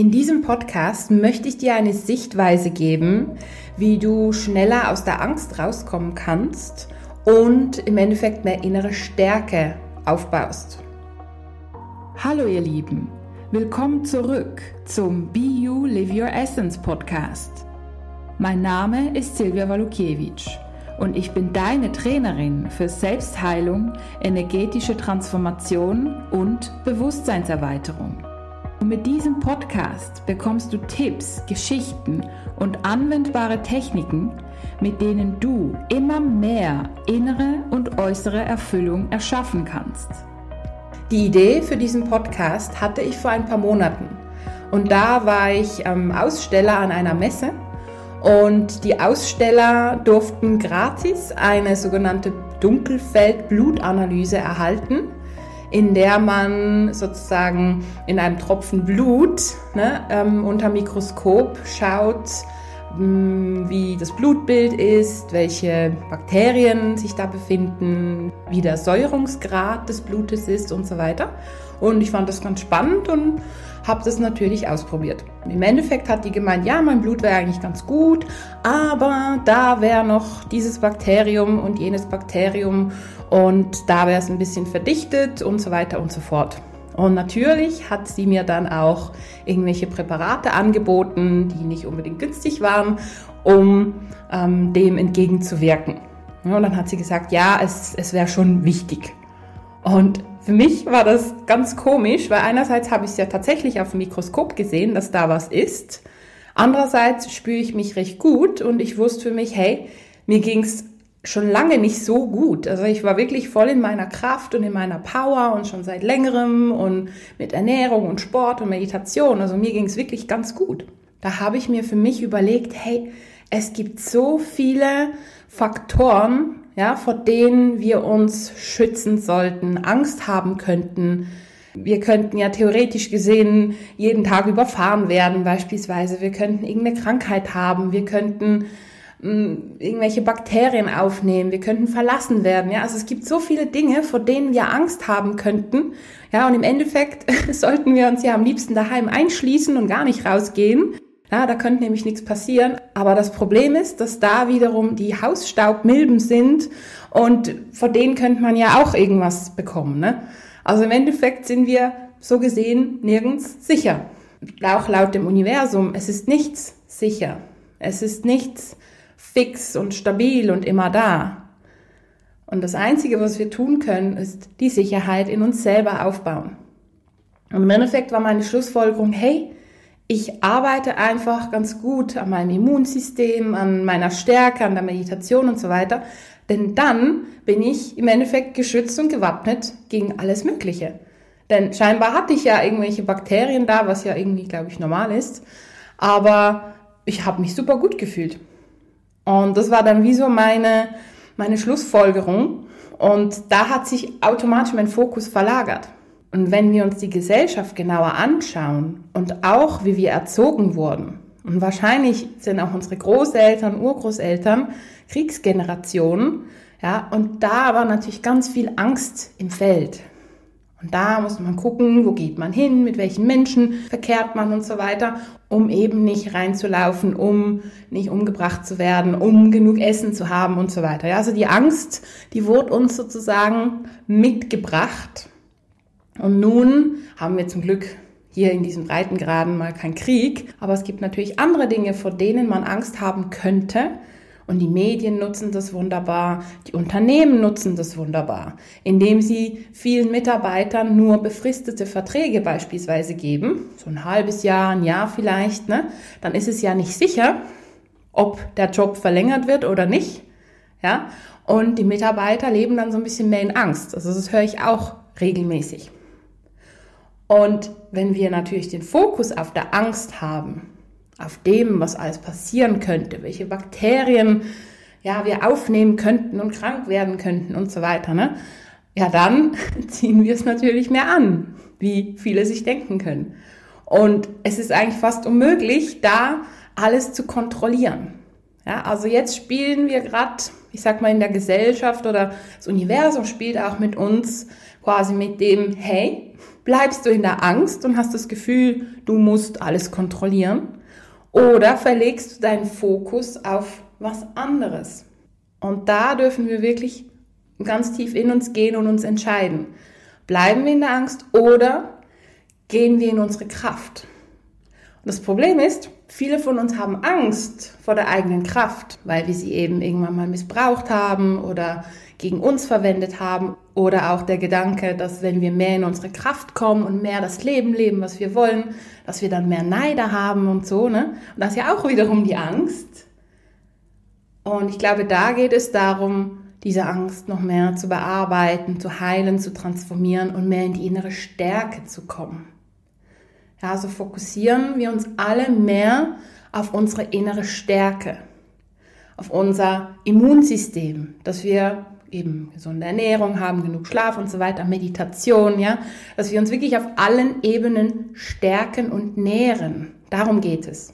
In diesem Podcast möchte ich dir eine Sichtweise geben, wie du schneller aus der Angst rauskommen kannst und im Endeffekt mehr innere Stärke aufbaust. Hallo ihr Lieben, willkommen zurück zum Be You Live Your Essence Podcast. Mein Name ist Silvia Walukiewicz und ich bin deine Trainerin für Selbstheilung, energetische Transformation und Bewusstseinserweiterung. Und mit diesem Podcast bekommst du Tipps, Geschichten und anwendbare Techniken, mit denen du immer mehr innere und äußere Erfüllung erschaffen kannst. Die Idee für diesen Podcast hatte ich vor ein paar Monaten. Und da war ich ähm, Aussteller an einer Messe und die Aussteller durften gratis eine sogenannte Dunkelfeld-Blutanalyse erhalten in der man sozusagen in einem Tropfen Blut ne, ähm, unter Mikroskop schaut, wie das Blutbild ist, welche Bakterien sich da befinden, wie der Säuerungsgrad des Blutes ist und so weiter. Und ich fand das ganz spannend und habe das natürlich ausprobiert. Im Endeffekt hat die gemeint, ja, mein Blut wäre eigentlich ganz gut, aber da wäre noch dieses Bakterium und jenes Bakterium und da wäre es ein bisschen verdichtet und so weiter und so fort. Und natürlich hat sie mir dann auch irgendwelche Präparate angeboten, die nicht unbedingt günstig waren, um ähm, dem entgegenzuwirken. Und dann hat sie gesagt, ja, es, es wäre schon wichtig. Und für mich war das ganz komisch, weil einerseits habe ich es ja tatsächlich auf dem Mikroskop gesehen, dass da was ist. Andererseits spüre ich mich recht gut und ich wusste für mich, hey, mir ging es schon lange nicht so gut. Also ich war wirklich voll in meiner Kraft und in meiner Power und schon seit längerem und mit Ernährung und Sport und Meditation. Also mir ging es wirklich ganz gut. Da habe ich mir für mich überlegt, hey, es gibt so viele Faktoren, ja, vor denen wir uns schützen sollten, Angst haben könnten. Wir könnten ja theoretisch gesehen jeden Tag überfahren werden, beispielsweise. Wir könnten irgendeine Krankheit haben. Wir könnten irgendwelche Bakterien aufnehmen. Wir könnten verlassen werden. Ja, also es gibt so viele Dinge, vor denen wir Angst haben könnten. Ja, und im Endeffekt sollten wir uns ja am liebsten daheim einschließen und gar nicht rausgehen. Ja, da könnte nämlich nichts passieren. Aber das Problem ist, dass da wiederum die Hausstaubmilben sind und vor denen könnte man ja auch irgendwas bekommen. Ne? Also im Endeffekt sind wir so gesehen nirgends sicher. Auch laut dem Universum, es ist nichts sicher. Es ist nichts fix und stabil und immer da. Und das Einzige, was wir tun können, ist die Sicherheit in uns selber aufbauen. Und im Endeffekt war meine Schlussfolgerung, hey, ich arbeite einfach ganz gut an meinem Immunsystem, an meiner Stärke, an der Meditation und so weiter. Denn dann bin ich im Endeffekt geschützt und gewappnet gegen alles Mögliche. Denn scheinbar hatte ich ja irgendwelche Bakterien da, was ja irgendwie, glaube ich, normal ist. Aber ich habe mich super gut gefühlt. Und das war dann wie so meine, meine Schlussfolgerung. Und da hat sich automatisch mein Fokus verlagert. Und wenn wir uns die Gesellschaft genauer anschauen und auch wie wir erzogen wurden, und wahrscheinlich sind auch unsere Großeltern, Urgroßeltern Kriegsgenerationen, ja, und da war natürlich ganz viel Angst im Feld. Und da muss man gucken, wo geht man hin, mit welchen Menschen verkehrt man und so weiter, um eben nicht reinzulaufen, um nicht umgebracht zu werden, um genug Essen zu haben und so weiter. Ja, also die Angst, die wurde uns sozusagen mitgebracht und nun haben wir zum Glück hier in diesen Breitengraden mal keinen Krieg, aber es gibt natürlich andere Dinge, vor denen man Angst haben könnte. Und die Medien nutzen das wunderbar, die Unternehmen nutzen das wunderbar, indem sie vielen Mitarbeitern nur befristete Verträge beispielsweise geben, so ein halbes Jahr, ein Jahr vielleicht, ne? dann ist es ja nicht sicher, ob der Job verlängert wird oder nicht. Ja? Und die Mitarbeiter leben dann so ein bisschen mehr in Angst. Also das höre ich auch regelmäßig. Und wenn wir natürlich den Fokus auf der Angst haben, auf dem, was alles passieren könnte, welche Bakterien ja, wir aufnehmen könnten und krank werden könnten und so weiter, ne? ja, dann ziehen wir es natürlich mehr an, wie viele sich denken können. Und es ist eigentlich fast unmöglich, da alles zu kontrollieren. Ja, also jetzt spielen wir gerade, ich sag mal in der Gesellschaft oder das Universum spielt auch mit uns quasi mit dem, hey, bleibst du in der Angst und hast das Gefühl, du musst alles kontrollieren? Oder verlegst du deinen Fokus auf was anderes? Und da dürfen wir wirklich ganz tief in uns gehen und uns entscheiden. Bleiben wir in der Angst oder gehen wir in unsere Kraft? Und das Problem ist, viele von uns haben Angst vor der eigenen Kraft, weil wir sie eben irgendwann mal missbraucht haben oder gegen uns verwendet haben. Oder auch der Gedanke, dass wenn wir mehr in unsere Kraft kommen und mehr das Leben leben, was wir wollen, dass wir dann mehr Neider haben und so. Ne? Und das ist ja auch wiederum die Angst. Und ich glaube, da geht es darum, diese Angst noch mehr zu bearbeiten, zu heilen, zu transformieren und mehr in die innere Stärke zu kommen. Ja, also fokussieren wir uns alle mehr auf unsere innere Stärke, auf unser Immunsystem, dass wir eben gesunde Ernährung haben, genug Schlaf und so weiter, Meditation, ja, dass wir uns wirklich auf allen Ebenen stärken und nähren. Darum geht es.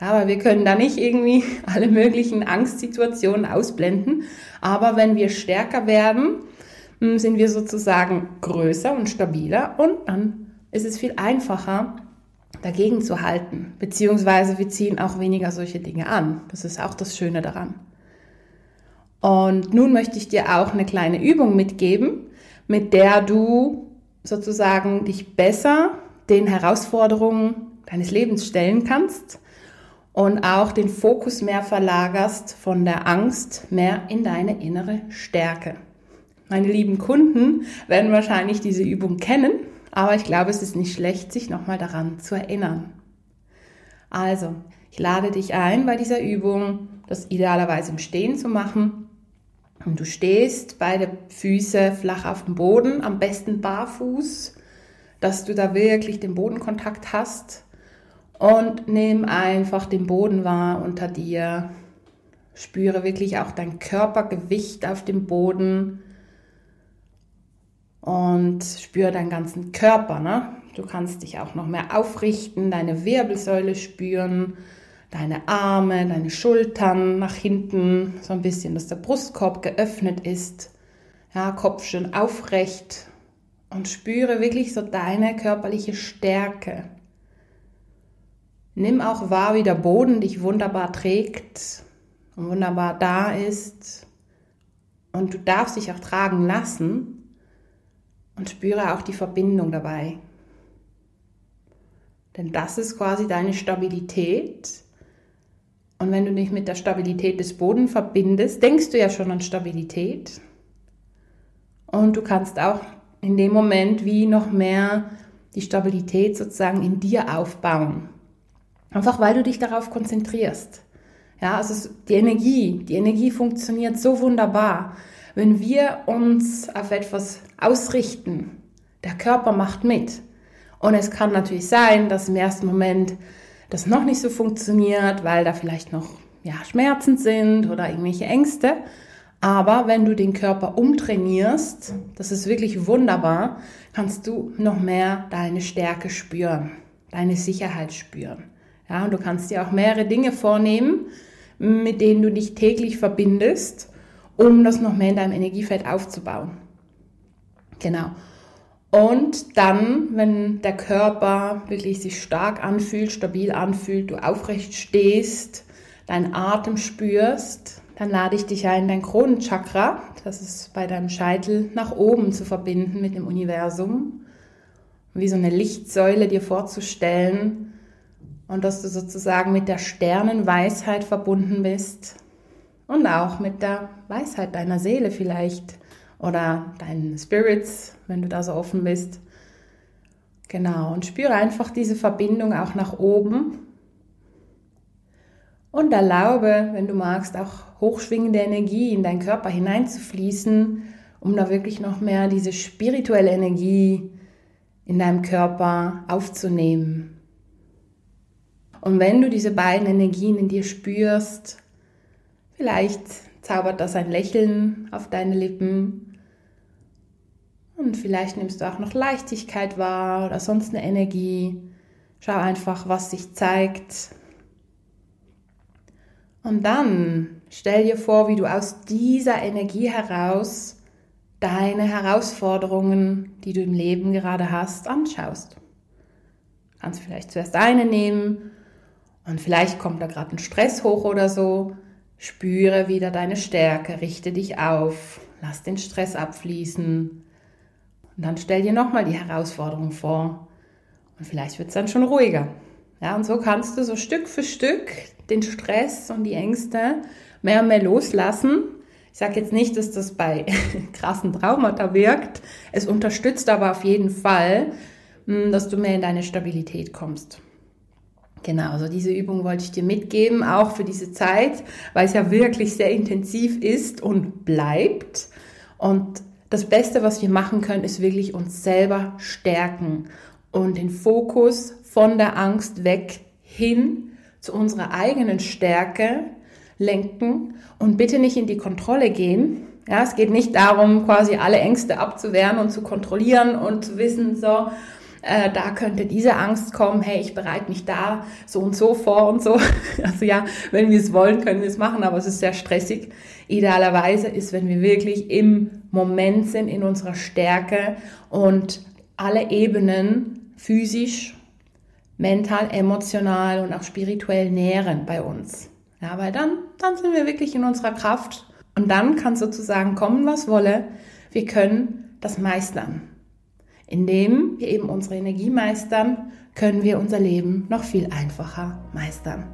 Ja, aber wir können da nicht irgendwie alle möglichen Angstsituationen ausblenden. Aber wenn wir stärker werden, hm, sind wir sozusagen größer und stabiler und dann ist es viel einfacher, dagegen zu halten. Beziehungsweise wir ziehen auch weniger solche Dinge an. Das ist auch das Schöne daran. Und nun möchte ich dir auch eine kleine Übung mitgeben, mit der du sozusagen dich besser den Herausforderungen deines Lebens stellen kannst und auch den Fokus mehr verlagerst von der Angst mehr in deine innere Stärke. Meine lieben Kunden werden wahrscheinlich diese Übung kennen aber ich glaube, es ist nicht schlecht, sich nochmal daran zu erinnern. Also, ich lade dich ein, bei dieser Übung das idealerweise im Stehen zu machen. Und du stehst, beide Füße flach auf dem Boden, am besten barfuß, dass du da wirklich den Bodenkontakt hast. Und nimm einfach den Boden wahr unter dir. Spüre wirklich auch dein Körpergewicht auf dem Boden und spüre deinen ganzen Körper. Ne? Du kannst dich auch noch mehr aufrichten, deine Wirbelsäule spüren, deine Arme, deine Schultern nach hinten, so ein bisschen, dass der Brustkorb geöffnet ist. Ja, Kopf schön aufrecht und spüre wirklich so deine körperliche Stärke. Nimm auch wahr, wie der Boden dich wunderbar trägt und wunderbar da ist. Und du darfst dich auch tragen lassen und spüre auch die Verbindung dabei. Denn das ist quasi deine Stabilität. Und wenn du dich mit der Stabilität des Bodens verbindest, denkst du ja schon an Stabilität. Und du kannst auch in dem Moment wie noch mehr die Stabilität sozusagen in dir aufbauen. Einfach weil du dich darauf konzentrierst. Ja, also die Energie, die Energie funktioniert so wunderbar. Wenn wir uns auf etwas ausrichten, der Körper macht mit. Und es kann natürlich sein, dass im ersten Moment das noch nicht so funktioniert, weil da vielleicht noch ja, Schmerzen sind oder irgendwelche Ängste. Aber wenn du den Körper umtrainierst, das ist wirklich wunderbar, kannst du noch mehr deine Stärke spüren, deine Sicherheit spüren. Ja, und du kannst dir auch mehrere Dinge vornehmen, mit denen du dich täglich verbindest um das noch mehr in deinem Energiefeld aufzubauen. Genau. Und dann, wenn der Körper wirklich sich stark anfühlt, stabil anfühlt, du aufrecht stehst, deinen Atem spürst, dann lade ich dich ein, dein Kronenchakra, das ist bei deinem Scheitel, nach oben zu verbinden mit dem Universum. Wie so eine Lichtsäule dir vorzustellen. Und dass du sozusagen mit der Sternenweisheit verbunden bist, und auch mit der Weisheit deiner Seele vielleicht oder deinen Spirits, wenn du da so offen bist. Genau, und spüre einfach diese Verbindung auch nach oben und erlaube, wenn du magst, auch hochschwingende Energie in deinen Körper hineinzufließen, um da wirklich noch mehr diese spirituelle Energie in deinem Körper aufzunehmen. Und wenn du diese beiden Energien in dir spürst, Vielleicht zaubert das ein Lächeln auf deine Lippen. Und vielleicht nimmst du auch noch Leichtigkeit wahr oder sonst eine Energie. Schau einfach, was sich zeigt. Und dann stell dir vor, wie du aus dieser Energie heraus deine Herausforderungen, die du im Leben gerade hast, anschaust. Du kannst vielleicht zuerst eine nehmen und vielleicht kommt da gerade ein Stress hoch oder so. Spüre wieder deine Stärke, richte dich auf, lass den Stress abfließen. Und dann stell dir nochmal die Herausforderung vor. Und vielleicht wird es dann schon ruhiger. Ja, und so kannst du so Stück für Stück den Stress und die Ängste mehr und mehr loslassen. Ich sage jetzt nicht, dass das bei krassen Traumata wirkt. Es unterstützt aber auf jeden Fall, hm, dass du mehr in deine Stabilität kommst. Genau, also diese Übung wollte ich dir mitgeben, auch für diese Zeit, weil es ja wirklich sehr intensiv ist und bleibt. Und das Beste, was wir machen können, ist wirklich uns selber stärken und den Fokus von der Angst weg hin zu unserer eigenen Stärke lenken und bitte nicht in die Kontrolle gehen. Ja, es geht nicht darum, quasi alle Ängste abzuwehren und zu kontrollieren und zu wissen, so, äh, da könnte diese Angst kommen, hey, ich bereite mich da so und so vor und so. Also ja, wenn wir es wollen, können wir es machen, aber es ist sehr stressig. Idealerweise ist, wenn wir wirklich im Moment sind, in unserer Stärke und alle Ebenen physisch, mental, emotional und auch spirituell nähren bei uns. Ja, weil dann, dann sind wir wirklich in unserer Kraft und dann kann sozusagen kommen, was wolle. Wir können das meistern. Indem wir eben unsere Energie meistern, können wir unser Leben noch viel einfacher meistern.